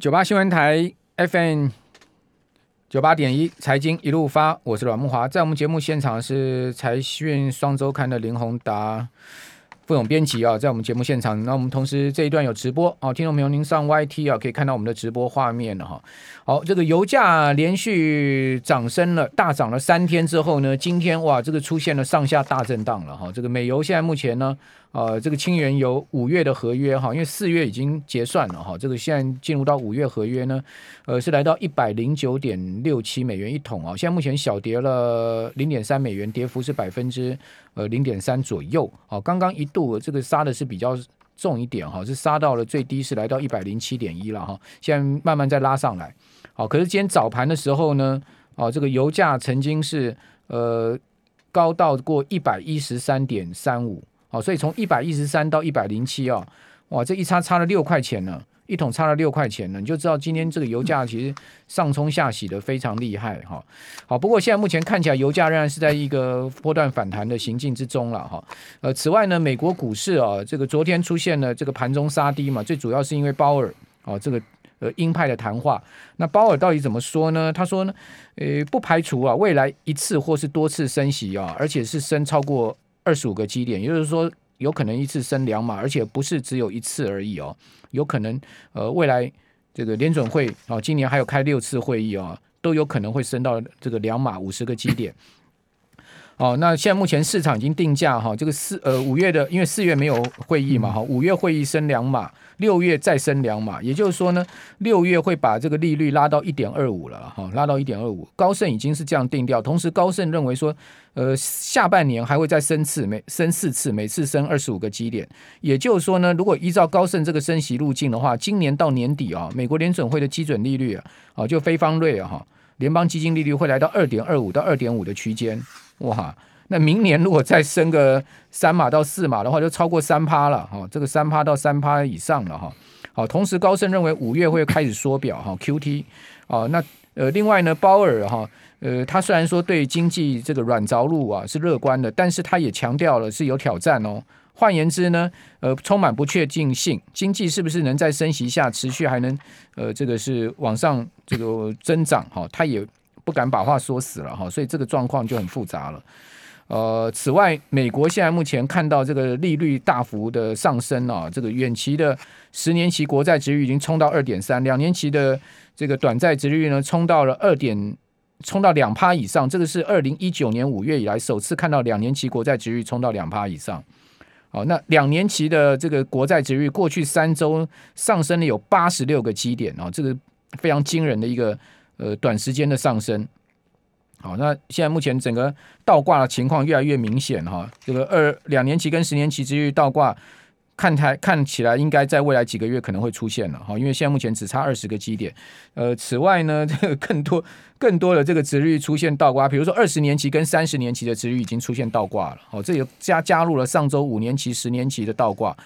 九八新闻台 FM 九八点一财经一路发，我是阮木华，在我们节目现场是财讯双周刊的林宏达副总编辑啊，在我们节目现场，那我们同时这一段有直播啊，听众朋友您上 YT 啊，可以看到我们的直播画面了哈。好，这个油价连续涨升了，大涨了三天之后呢，今天哇，这个出现了上下大震荡了哈。这个美油现在目前呢。呃，这个轻原油五月的合约哈，因为四月已经结算了哈，这个现在进入到五月合约呢，呃，是来到一百零九点六七美元一桶啊，现在目前小跌了零点三美元，跌幅是百分之呃零点三左右。好，刚刚一度这个杀的是比较重一点哈，是杀到了最低是来到一百零七点一了哈，现在慢慢再拉上来。好，可是今天早盘的时候呢，哦，这个油价曾经是呃高到过一百一十三点三五。好，所以从一百一十三到一百零七啊，哇，这一差差了六块钱呢，一桶差了六块钱呢，你就知道今天这个油价其实上冲下洗的非常厉害哈。好，不过现在目前看起来油价仍然是在一个波段反弹的行进之中了哈。呃，此外呢，美国股市啊，这个昨天出现了这个盘中杀低嘛，最主要是因为鲍尔啊这个呃鹰派的谈话。那鲍尔到底怎么说呢？他说呢，呃，不排除啊未来一次或是多次升息啊，而且是升超过。二十五个基点，也就是说，有可能一次升两码，而且不是只有一次而已哦，有可能呃，未来这个联准会哦，今年还有开六次会议哦，都有可能会升到这个两码五十个基点。哦，那现在目前市场已经定价哈，这个四呃五月的，因为四月没有会议嘛哈，五月会议升两码，六月再升两码，也就是说呢，六月会把这个利率拉到一点二五了哈，拉到一点二五。高盛已经是这样定调，同时高盛认为说，呃，下半年还会再升次，每升四次，每次升二十五个基点。也就是说呢，如果依照高盛这个升息路径的话，今年到年底啊，美国联准会的基准利率啊，就非方瑞啊哈，联邦基金利率会来到二点二五到二点五的区间。哇，那明年如果再升个三码到四码的话，就超过三趴了哈，这个三趴到三趴以上了哈。好，同时高盛认为五月会开始缩表哈，QT 啊，那呃，另外呢，鲍尔哈，呃，他虽然说对经济这个软着陆啊是乐观的，但是他也强调了是有挑战哦。换言之呢，呃，充满不确定性，经济是不是能在升息下持续还能呃这个是往上这个增长哈，他也。不敢把话说死了哈，所以这个状况就很复杂了。呃，此外，美国现在目前看到这个利率大幅的上升啊，这个远期的十年期国债殖率已经冲到二点三，两年期的这个短债殖率呢冲到了二点，冲到两趴以上，这个是二零一九年五月以来首次看到两年期国债殖率冲到两趴以上。好，那两年期的这个国债殖率过去三周上升了有八十六个基点啊，这个非常惊人的一个。呃，短时间的上升，好，那现在目前整个倒挂的情况越来越明显哈。这个二两年期跟十年期之间倒挂，看台看起来应该在未来几个月可能会出现了哈，因为现在目前只差二十个基点。呃，此外呢，这个更多更多的这个殖率出现倒挂，比如说二十年期跟三十年期的殖率已经出现倒挂了。好，这也加加入了上周五年期、十年期的倒挂。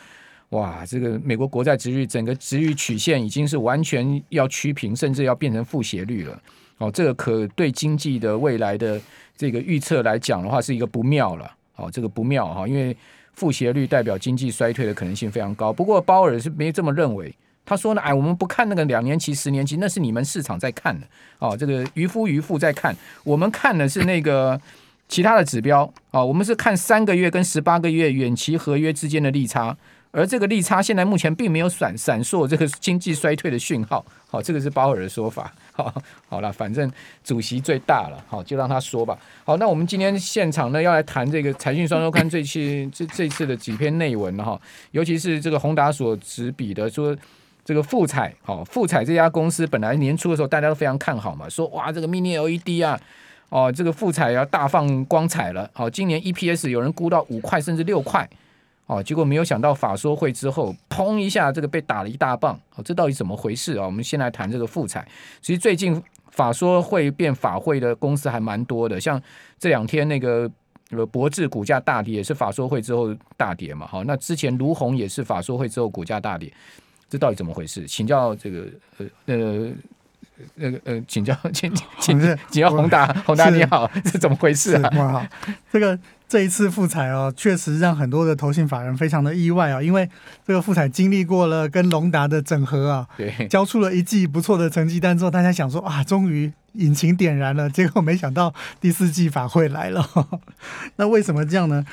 哇，这个美国国债殖率整个殖率曲线已经是完全要趋平，甚至要变成负斜率了。哦，这个可对经济的未来的这个预测来讲的话，是一个不妙了。哦，这个不妙哈，因为负斜率代表经济衰退的可能性非常高。不过鲍尔是没这么认为，他说呢，哎，我们不看那个两年期、十年期，那是你们市场在看的。哦，这个渔夫渔妇在看，我们看的是那个其他的指标。哦，我们是看三个月跟十八个月远期合约之间的利差。而这个利差现在目前并没有闪闪烁这个经济衰退的讯号，好，这个是鲍尔的说法，好，好了，反正主席最大了，好，就让他说吧。好，那我们今天现场呢要来谈这个财讯双周刊这期这这次的几篇内文哈，尤其是这个宏达所执笔的说这个富采，好，富采这家公司本来年初的时候大家都非常看好嘛，说哇这个 Mini LED 啊，哦这个富采要大放光彩了，好，今年 EPS 有人估到五块甚至六块。哦，结果没有想到法说会之后，砰一下，这个被打了一大棒。哦，这到底怎么回事啊？我们先来谈这个复彩。其实最近法说会变法会的公司还蛮多的，像这两天那个呃博智股价大跌，也是法说会之后大跌嘛。好，那之前卢鸿也是法说会之后股价大跌，这到底怎么回事？请教这个呃呃那个呃，请教请请请教宏达宏达你好，是怎么回事啊？好，这个这一次富采哦，确实让很多的投信法人非常的意外啊，因为这个富采经历过了跟隆达的整合啊，对，交出了一季不错的成绩单之后，大家想说啊，终于引擎点燃了，结果没想到第四季法会来了，那为什么这样呢？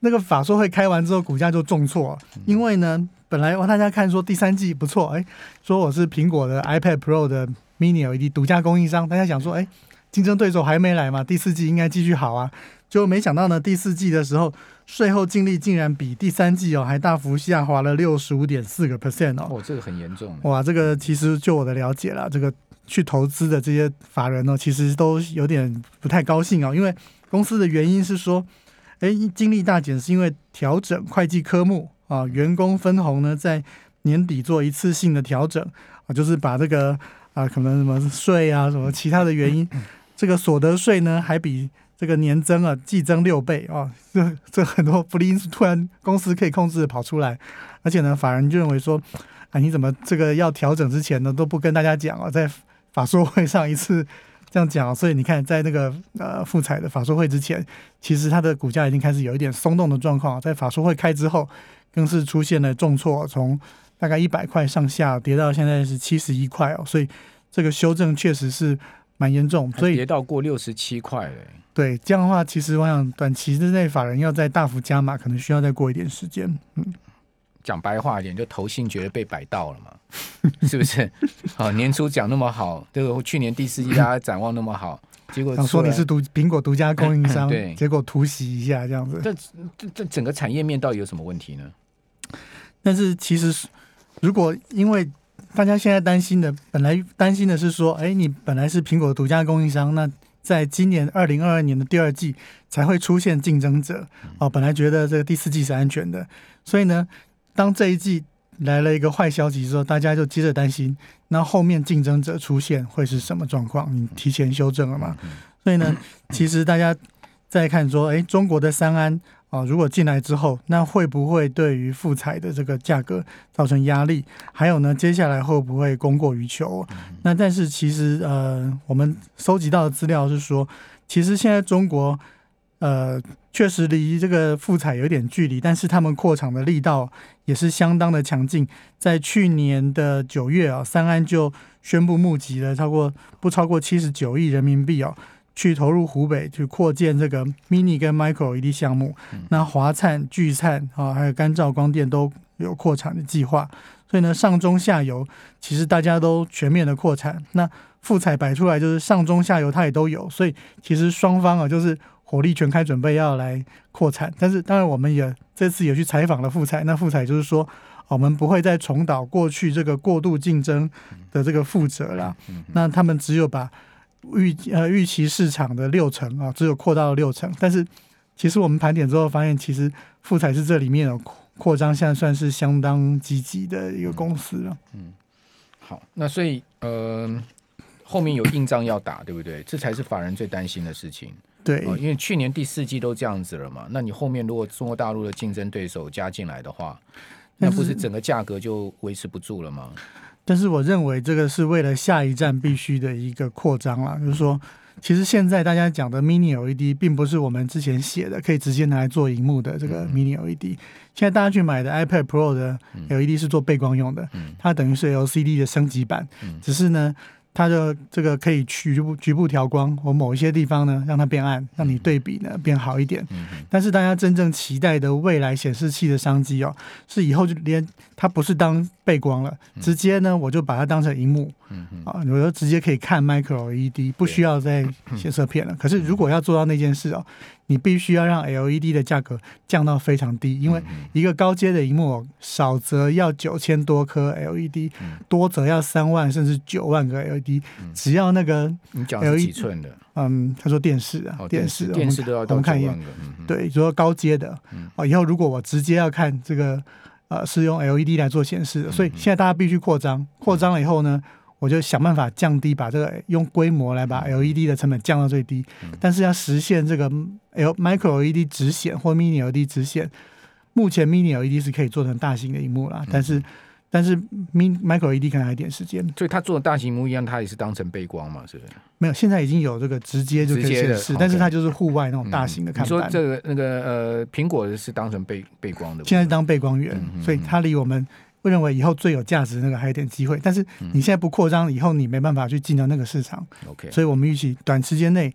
那个法说会开完之后，股价就重挫，因为呢。本来大家看说第三季不错，哎，说我是苹果的 iPad Pro 的 Mini LED 独家供应商，大家想说，哎，竞争对手还没来嘛，第四季应该继续好啊，就没想到呢，第四季的时候税后净利竟然比第三季哦还大幅下滑了六十五点四个 percent 哦，哦，这个很严重，哇，这个其实就我的了解啦，这个去投资的这些法人呢，其实都有点不太高兴哦，因为公司的原因是说，哎，净利大减是因为调整会计科目。啊，员工分红呢，在年底做一次性的调整啊，就是把这个啊，可能什么税啊，什么其他的原因，这个所得税呢，还比这个年增啊，季增六倍啊，这这很多不利因素突然公司可以控制跑出来，而且呢，法人就认为说，啊，你怎么这个要调整之前呢，都不跟大家讲啊，在法说会上一次。这样讲，所以你看，在那个呃复采的法说会之前，其实它的股价已经开始有一点松动的状况。在法说会开之后，更是出现了重挫，从大概一百块上下跌到现在是七十一块哦。所以这个修正确实是蛮严重，所以跌到过六十七块了。对，这样的话，其实我想短期之内法人要再大幅加码，可能需要再过一点时间。嗯。讲白话一点，就投信觉得被摆到了嘛，是不是？好，年初讲那么好，这个去年第四季大家展望那么好，结果说你是独苹果独家供应商，对，结果突袭一下这样子。这这这整个产业面到底有什么问题呢？但是其实，如果因为大家现在担心的，本来担心的是说，哎，你本来是苹果独家供应商，那在今年二零二二年的第二季才会出现竞争者哦。本来觉得这个第四季是安全的，所以呢。当这一季来了一个坏消息之后，大家就接着担心，那后面竞争者出现会是什么状况？你提前修正了嘛？所以呢，其实大家再看说，哎，中国的三安啊，如果进来之后，那会不会对于复彩的这个价格造成压力？还有呢，接下来会不会供过于求？那但是其实呃，我们收集到的资料是说，其实现在中国。呃，确实离这个复彩有点距离，但是他们扩厂的力道也是相当的强劲。在去年的九月啊，三安就宣布募集了超过不超过七十九亿人民币哦，去投入湖北去扩建这个 mini 跟 micro LED 项目。嗯、那华灿、聚灿啊，还有干兆光电都有扩产的计划。所以呢，上中下游其实大家都全面的扩产。那富彩摆出来就是上中下游它也都有，所以其实双方啊就是。火力全开，准备要来扩产，但是当然我们也这次也去采访了富彩，那富彩就是说，我们不会再重蹈过去这个过度竞争的这个覆辙了。那他们只有把预呃预期市场的六成啊，只有扩到了六成。但是其实我们盘点之后发现，其实富彩是这里面的扩张，现在算是相当积极的一个公司了。嗯，好，那所以呃后面有硬仗要打，对不对？这才是法人最担心的事情。对，因为去年第四季都这样子了嘛，那你后面如果中国大陆的竞争对手加进来的话，那不是整个价格就维持不住了吗？但是我认为这个是为了下一站必须的一个扩张啦，就是说，其实现在大家讲的 Mini LED 并不是我们之前写的可以直接拿来做荧幕的这个 Mini LED，现在大家去买的 iPad Pro 的 LED 是做背光用的，它等于是 LCD 的升级版，只是呢。它的这个可以局部局部调光，或某一些地方呢，让它变暗，让你对比呢变好一点。但是大家真正期待的未来显示器的商机哦，是以后就连它不是当背光了，直接呢我就把它当成荧幕，啊，我就直接可以看 Micro LED，不需要再显色片了。可是如果要做到那件事哦。你必须要让 LED 的价格降到非常低，因为一个高阶的荧幕少则要九千多颗 LED，多则要三万甚至九万个 LED。只要那个 LED 几寸的，嗯，他说电视啊，电视，电视都要我们看一眼，对，就说高阶的啊，以后如果我直接要看这个，呃，是用 LED 来做显示的，所以现在大家必须扩张，扩张了以后呢，我就想办法降低，把这个用规模来把 LED 的成本降到最低，但是要实现这个 L Micro LED 直显或 Mini LED 直显，目前 Mini LED 是可以做成大型的荧幕啦，但是。但是 Mini Micro LED 可能还有一点时间。所以它做的大型幕一样，它也是当成背光嘛，是不是？没有，现在已经有这个直接就可以显示，但是它就是户外那种大型的看板。嗯、你说这个那个呃，苹果是当成背背光的，现在是当背光源，所以它离我们会认为以后最有价值的那个还有点机会。但是你现在不扩张，以后你没办法去进到那个市场。OK，所以我们预期短时间内。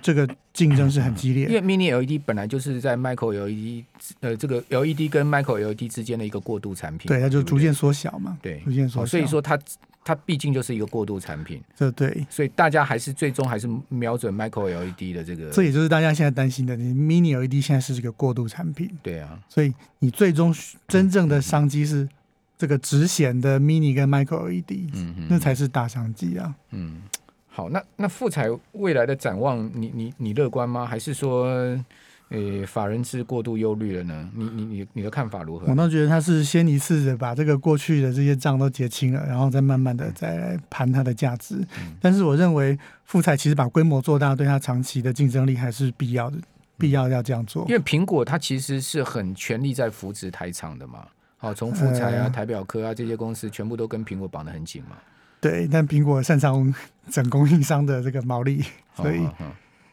这个竞争是很激烈，因为 Mini LED 本来就是在 Micro LED 呃，这个 LED 跟 Micro LED 之间的一个过渡产品，对，它就逐渐缩小嘛，对，逐渐缩小，所以说它它毕竟就是一个过渡产品，这对，所以大家还是最终还是瞄准 Micro LED 的这个，这也就是大家现在担心的，你 Mini LED 现在是这个过渡产品，对啊，所以你最终真正的商机是这个直显的 Mini 跟 Micro LED，嗯嗯，那才是大商机啊，嗯。好，那那富彩未来的展望你，你你你乐观吗？还是说，呃、欸，法人是过度忧虑了呢？你你你你的看法如何？我倒觉得他是先一次的把这个过去的这些账都结清了，然后再慢慢的再来盘它的价值。嗯、但是我认为富彩其实把规模做大，对它长期的竞争力还是必要的，必要要这样做。因为苹果它其实是很全力在扶持台厂的嘛。好，从富彩啊、台表科啊这些公司，全部都跟苹果绑得很紧嘛。对，但苹果擅长 整供应商的这个毛利，所以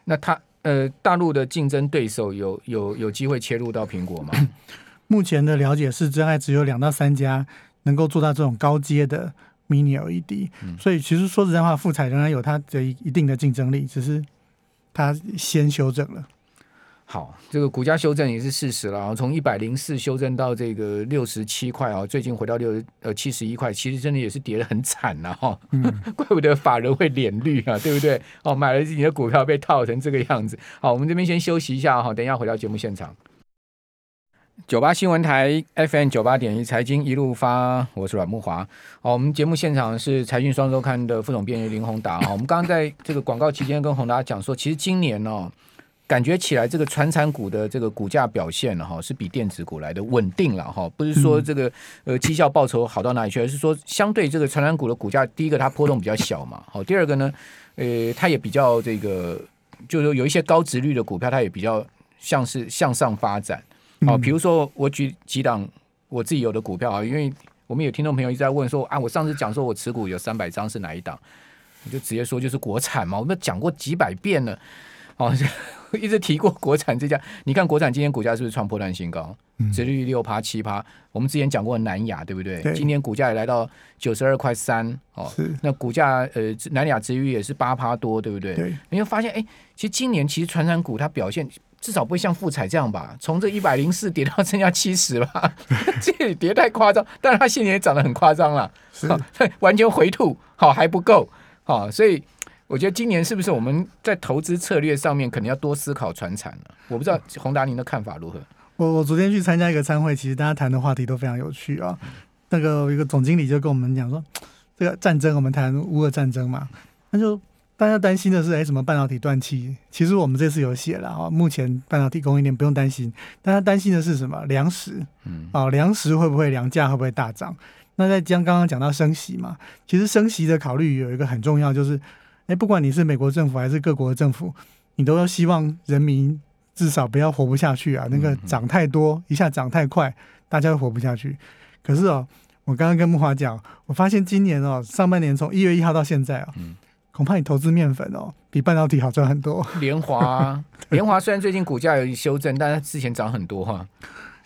那他呃，大陆的竞争对手有有有机会切入到苹果吗？目前的了解是，真爱只有两到三家能够做到这种高阶的 Mini LED，嗯，所以其实说实在话，富彩仍然有它的一定的竞争力，只是它先修正了。好，这个股价修正也是事实了啊，从一百零四修正到这个六十七块啊，最近回到六呃七十一块，其实真的也是跌得很惨了哈，嗯、怪不得法人会脸绿啊，对不对？哦，买了你的股票被套成这个样子。好，我们这边先休息一下哈，等一下回到节目现场。九八新闻台 FM 九八点一财经一路发，我是阮木华。好，我们节目现场是财讯双周刊的副总编辑林宏达。好，我们刚刚在这个广告期间跟宏达讲说，其实今年哦。感觉起来，这个传产股的这个股价表现了哈，是比电子股来的稳定了哈。不是说这个呃绩效报酬好到哪里去，而是说相对这个传产股的股价，第一个它波动比较小嘛。好，第二个呢，呃，它也比较这个，就是说有一些高值率的股票，它也比较像是向上发展。好，比如说我举几档我自己有的股票啊，因为我们有听众朋友一直在问说啊，我上次讲说我持股有三百张是哪一档，我就直接说就是国产嘛，我们讲过几百遍了。哦，一直提过国产这家，你看国产今天股价是不是创破断新高？殖利率六趴七趴。我们之前讲过南亚，对不对？对，今天股价也来到九十二块三。哦，那股价呃南亚殖利率也是八趴多，对不对？对。你会发现，哎，其实今年其实传产股它表现至少不会像富彩这样吧？从这一百零四跌到剩下七十吧，这也跌太夸张。但是它现在也涨得很夸张了，是、哦、完全回吐，好、哦、还不够，好、哦，所以。我觉得今年是不是我们在投资策略上面可能要多思考传产了？我不知道宏达您的看法如何？我我昨天去参加一个参会，其实大家谈的话题都非常有趣啊。那个一个总经理就跟我们讲说，这个战争我们谈乌俄战争嘛，那就大家担心的是，哎，什么半导体断气？其实我们这次有写了啊，目前半导体供应链不用担心，大家担心的是什么？粮食，嗯，啊，粮食会不会粮价会不会大涨？那在将刚刚讲到升息嘛，其实升息的考虑有一个很重要就是。哎，不管你是美国政府还是各国的政府，你都要希望人民至少不要活不下去啊！那个涨太多，一下涨太快，大家都活不下去。可是哦，我刚刚跟木华讲，我发现今年哦，上半年从一月一号到现在啊、哦，恐怕你投资面粉哦，比半导体好赚很多。联华，联华虽然最近股价有修正，但是之前涨很多哈。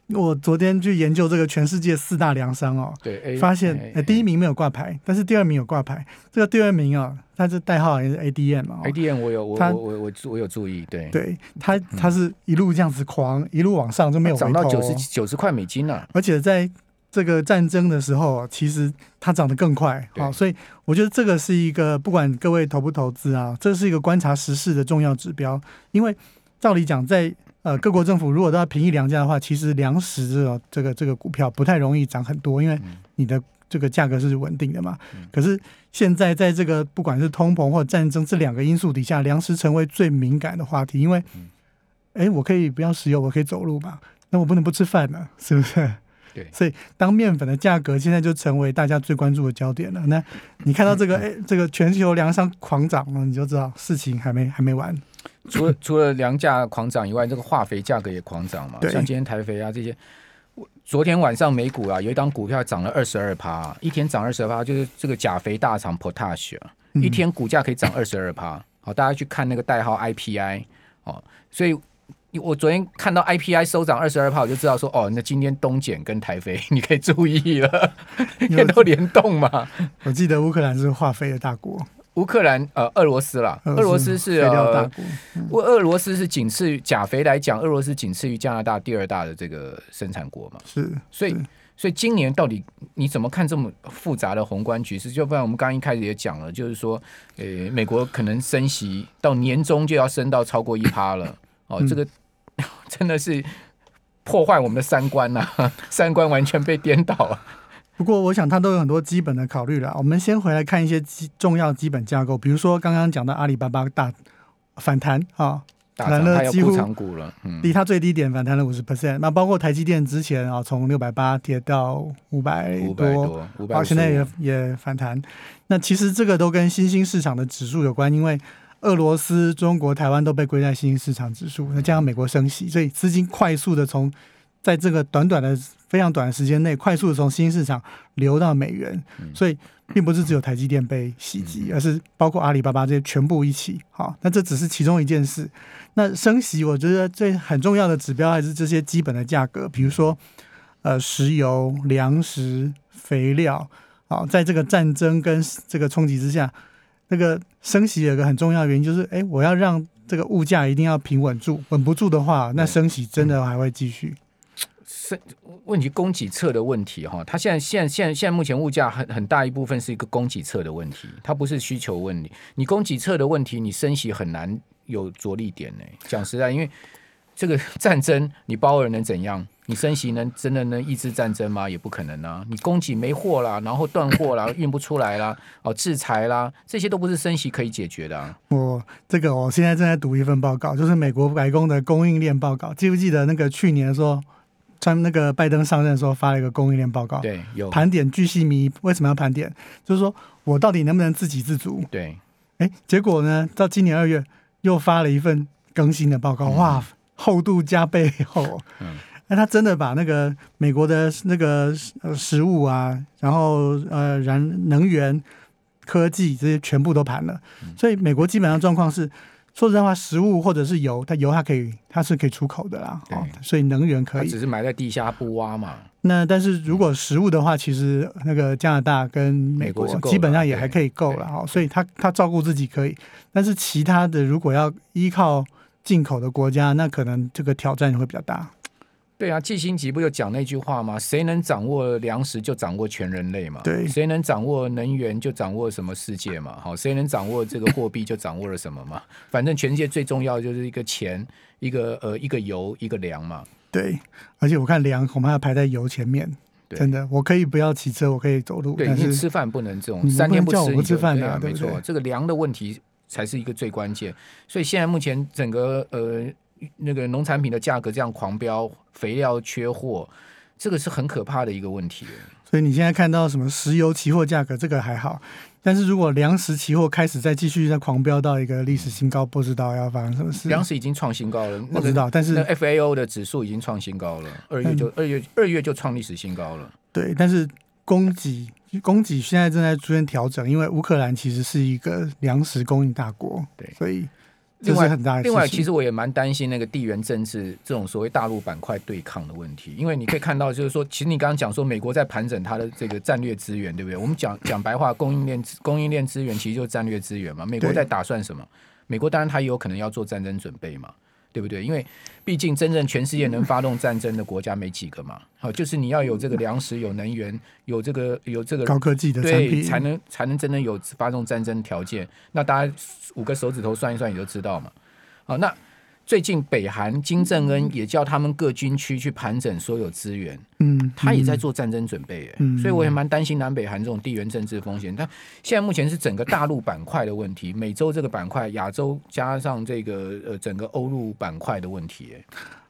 我昨天去研究这个全世界四大粮商哦，对，发现呃第一名没有挂牌，但是第二名有挂牌。这个第二名啊，它是代号也是 ADM 嘛，ADM 我有我我我我我有注意，对对，它它是一路这样子狂一路往上就没有涨到九十九十块美金了。而且在这个战争的时候，其实它涨得更快啊，所以我觉得这个是一个不管各位投不投资啊，这是一个观察时事的重要指标，因为照理讲在。呃，各国政府如果都要平抑粮价的话，其实粮食这个这个这个股票不太容易涨很多，因为你的这个价格是稳定的嘛。可是现在在这个不管是通膨或战争这两个因素底下，粮食成为最敏感的话题，因为，哎，我可以不要石油，我可以走路嘛，那我不能不吃饭呢，是不是？对。所以当面粉的价格现在就成为大家最关注的焦点了。那你看到这个，哎，这个全球粮商狂涨了，你就知道事情还没还没完。除了 除了粮价狂涨以外，这个化肥价格也狂涨嘛。像今天台肥啊这些，昨天晚上美股啊，有一档股票涨了二十二趴，一天涨二十二趴，就是这个钾肥大厂 Potash，一天股价可以涨二十二趴。好，大家去看那个代号 IPI 哦，所以我昨天看到 IPI 收涨二十二趴，我就知道说哦，那今天东碱跟台肥 你可以注意了，因为 都联动嘛。我记得乌克兰是化肥的大国。乌克兰呃，俄罗斯啦，俄罗斯是呃，俄罗斯是仅次于钾肥来讲，俄罗斯仅次于加拿大第二大的这个生产国嘛。是，所以所以今年到底你怎么看这么复杂的宏观局势？就不然我们刚刚一开始也讲了，就是说，呃，美国可能升息到年终就要升到超过一趴了。哦，这个 真的是破坏我们的三观呐、啊，三观完全被颠倒了。不过，我想它都有很多基本的考虑了。我们先回来看一些基重要基本架构，比如说刚刚讲的阿里巴巴大反弹啊，反弹了几乎了离它最低点反弹了五十 percent。那包括台积电之前啊，从六百八跌到五百多，好，现在也也反弹。那其实这个都跟新兴市场的指数有关，因为俄罗斯、中国、台湾都被归在新兴市场指数，那加上美国升息，所以资金快速的从在这个短短的。非常短的时间内，快速的从新兴市场流到美元，所以并不是只有台积电被袭击，而是包括阿里巴巴这些全部一起。好，那这只是其中一件事。那升息，我觉得最很重要的指标还是这些基本的价格，比如说呃，石油、粮食、肥料。好，在这个战争跟这个冲击之下，那个升息有一个很重要的原因就是，哎，我要让这个物价一定要平稳住，稳不住的话，那升息真的还会继续。是问题供给侧的问题哈，它现在现在现在现在目前物价很很大一部分是一个供给侧的问题，它不是需求问题。你供给侧的问题，你升息很难有着力点呢。讲实在，因为这个 战争，你包尔能怎样？你升息能真的能抑制战争吗？也不可能啊！你供给没货啦，然后断货啦，运不出来啦，哦，制裁啦，这些都不是升息可以解决的啊。我这个我现在正在读一份报告，就是美国白宫的供应链报告。记不记得那个去年说？像那个拜登上任的时候发了一个供应链报告，对，有盘点巨细靡遗。为什么要盘点？就是说我到底能不能自给自足？对，哎，结果呢，到今年二月又发了一份更新的报告，嗯、哇，厚度加倍厚。嗯，那他真的把那个美国的那个食物啊，然后呃燃能源、科技这些全部都盘了，嗯、所以美国基本上状况是。说实在话，食物或者是油，它油它可以，它是可以出口的啦。哦，所以能源可以，只是埋在地下不挖嘛。那但是如果食物的话，其实那个加拿大跟美国基本上也还可以够了哦。所以它它照顾自己可以，但是其他的如果要依靠进口的国家，那可能这个挑战会比较大。对啊，季辛吉不就讲那句话吗？谁能掌握粮食，就掌握全人类嘛。对，谁能掌握能源，就掌握什么世界嘛。好，谁能掌握这个货币，就掌握了什么嘛。反正全世界最重要的就是一个钱，一个呃，一个油，一个粮嘛。对，而且我看粮恐怕要排在油前面。对真的，我可以不要骑车，我可以走路。对，但是你吃饭不能这种三天不吃不吃饭的，啊、没错。这个粮的问题才是一个最关键。所以现在目前整个呃。那个农产品的价格这样狂飙，肥料缺货，这个是很可怕的一个问题。所以你现在看到什么石油期货价格，这个还好，但是如果粮食期货开始再继续再狂飙到一个历史新高，不知道要发生什么事。粮食已经创新高了，不知道，但是 FAO 的指数已经创新高了，二月就二月二月就创历史新高了。对，但是供给供给现在正在出现调整，因为乌克兰其实是一个粮食供应大国，对，所以。另外，另外，其实我也蛮担心那个地缘政治这种所谓大陆板块对抗的问题，因为你可以看到，就是说，其实你刚刚讲说，美国在盘整它的这个战略资源，对不对？我们讲 讲白话，供应链供应链资源其实就是战略资源嘛。美国在打算什么？美国当然它也有可能要做战争准备嘛。对不对？因为毕竟真正全世界能发动战争的国家没几个嘛。好，就是你要有这个粮食、有能源、有这个有这个高科技的产品，才能才能真正有发动战争条件。那大家五个手指头算一算，你就知道嘛。好，那。最近北韩金正恩也叫他们各军区去盘整所有资源，嗯，他也在做战争准备，哎，嗯，所以我也蛮担心南北韩这种地缘政治风险。但现在目前是整个大陆板块的问题，美洲这个板块，亚洲加上这个呃整个欧陆板块的问题，哎，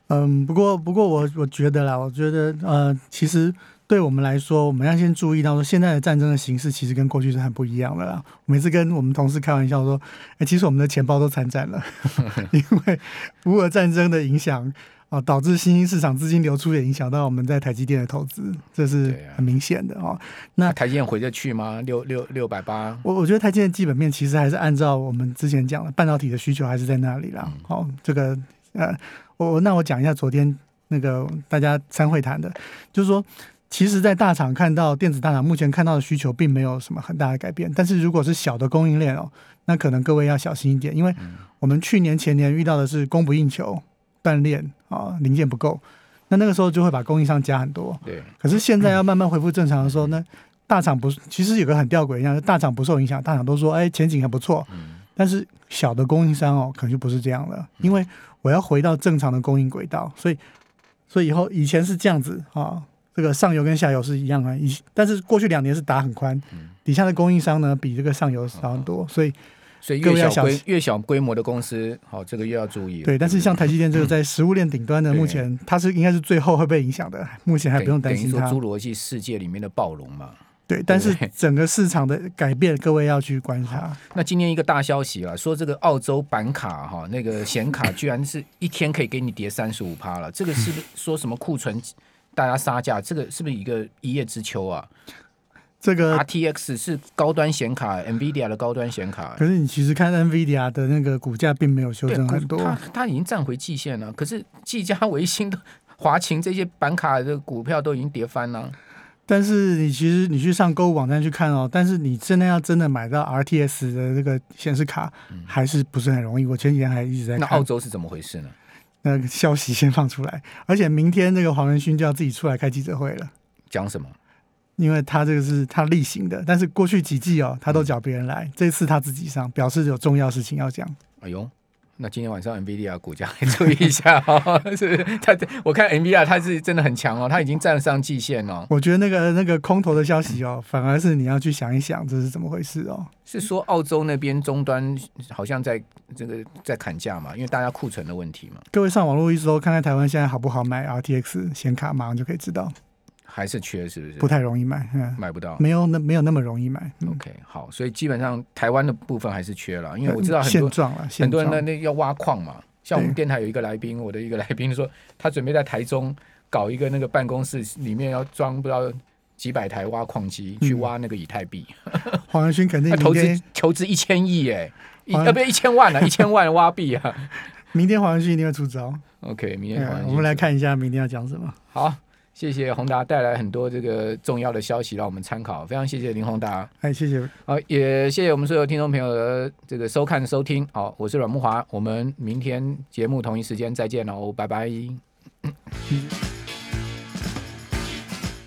嗯，不过不过我我觉得啦，我觉得呃，其实对我们来说，我们要先注意到说，现在的战争的形式其实跟过去是很不一样的啦。每次跟我们同事开玩笑说，哎，其实我们的钱包都参战了，因为乌俄战争的影响。哦，导致新兴市场资金流出，也影响到我们在台积电的投资，这是很明显的哦。那台积电回得去吗？六六六百八？我我觉得台积电基本面其实还是按照我们之前讲的半导体的需求还是在那里啦。好、嗯哦，这个呃，我那我讲一下昨天那个大家参会谈的，就是说，其实，在大厂看到电子大厂目前看到的需求并没有什么很大的改变，但是如果是小的供应链哦，那可能各位要小心一点，因为我们去年前年遇到的是供不应求。断链啊，零件不够，那那个时候就会把供应商加很多。对，可是现在要慢慢恢复正常的时候呢，大厂不，其实有个很吊诡一样，大厂不受影响，大厂都说哎前景很不错。嗯。但是小的供应商哦，可能就不是这样了，因为我要回到正常的供应轨道，所以所以以后以前是这样子啊，这个上游跟下游是一样啊，以但是过去两年是打很宽，底下的供应商呢比这个上游少很多，所以。所以越小规越小规模的公司，好，这个又要注意。对，但是像台积电这个在食物链顶端的，目前它是应该是最后会被影响的，目前还不用担心它。等于说侏罗纪世界里面的暴龙嘛。对，但是整个市场的改变，各位要去观察。那今天一个大消息啊，说这个澳洲板卡哈那个显卡居然是一天可以给你跌三十五趴了，这个是不是说什么库存大家杀价？这个是不是一个一叶知秋啊？这个 RTX 是高端显卡，NVIDIA 的高端显卡。可是你其实看 NVIDIA 的那个股价并没有修正很多，它它已经站回季线了。可是技嘉、微星、华擎这些板卡的股票都已经跌翻了。但是你其实你去上购物网站去看哦，但是你真的要真的买到 RTX 的这个显示卡，还是不是很容易。我前几天还一直在看。那澳洲是怎么回事呢？那个消息先放出来，而且明天那个黄仁勋就要自己出来开记者会了，讲什么？因为他这个是他例行的，但是过去几季哦，他都找别人来，嗯、这次他自己上，表示有重要事情要讲。哎呦，那今天晚上 NVIDIA 股价还 注意一下哦，是他，我看 NVIDIA 它是真的很强哦，它已经站上季线哦。我觉得那个那个空头的消息哦，反而是你要去想一想，这是怎么回事哦？是说澳洲那边终端好像在这个在砍价嘛，因为大家库存的问题嘛。各位上网络一搜，看看台湾现在好不好买 RTX 显卡，马上就可以知道。还是缺是不是？不太容易买，嗯，买不到，没有那没有那么容易买。OK，好，所以基本上台湾的部分还是缺了，因为我知道很多很多人那那要挖矿嘛。像我们电台有一个来宾，我的一个来宾说，他准备在台中搞一个那个办公室，里面要装不知道几百台挖矿机去挖那个以太币。黄仁勋肯定 他投资投资一千亿哎，要不要一千万啊？一千万挖币啊！明天黄仁勋一定会出招。OK，明天黄仁勋，我们来看一下明天要讲什么。好。谢谢宏达带来很多这个重要的消息让我们参考，非常谢谢林宏达。哎，谢谢。好，也谢谢我们所有听众朋友的这个收看收听。好，我是阮慕华，我们明天节目同一时间再见喽，拜拜。